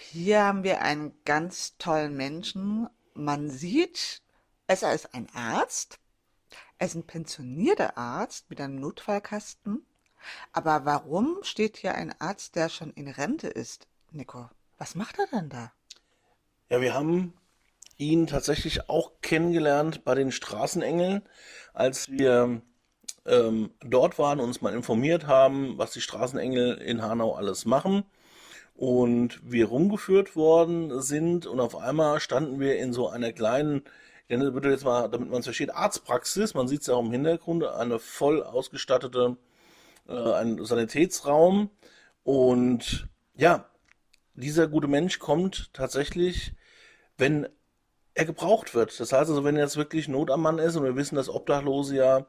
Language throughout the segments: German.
Hier haben wir einen ganz tollen Menschen. Man sieht, es ist ein Arzt. Er ist ein pensionierter Arzt mit einem Notfallkasten. Aber warum steht hier ein Arzt, der schon in Rente ist, Nico? Was macht er denn da? Ja, wir haben ihn tatsächlich auch kennengelernt bei den Straßenengeln, als wir ähm, dort waren, uns mal informiert haben, was die Straßenengel in Hanau alles machen. Und wir rumgeführt worden sind und auf einmal standen wir in so einer kleinen, ich nenne bitte jetzt mal, damit man es versteht, Arztpraxis. Man sieht es ja auch im Hintergrund, eine voll ausgestattete, äh, ein Sanitätsraum. Und ja, dieser gute Mensch kommt tatsächlich, wenn er gebraucht wird. Das heißt also, wenn jetzt wirklich Not am Mann ist und wir wissen, dass Obdachlose ja,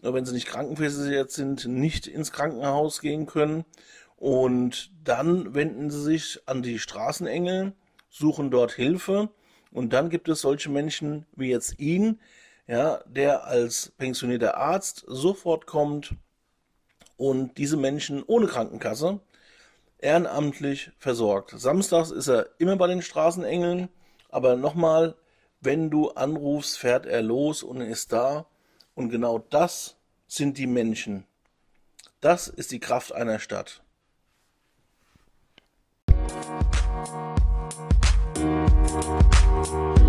wenn sie nicht krankenversichert sind, nicht ins Krankenhaus gehen können. Und dann wenden sie sich an die Straßenengel, suchen dort Hilfe. Und dann gibt es solche Menschen wie jetzt ihn, ja, der als pensionierter Arzt sofort kommt und diese Menschen ohne Krankenkasse ehrenamtlich versorgt. Samstags ist er immer bei den Straßenengeln, aber nochmal, wenn du anrufst, fährt er los und ist da. Und genau das sind die Menschen. Das ist die Kraft einer Stadt. Thank you.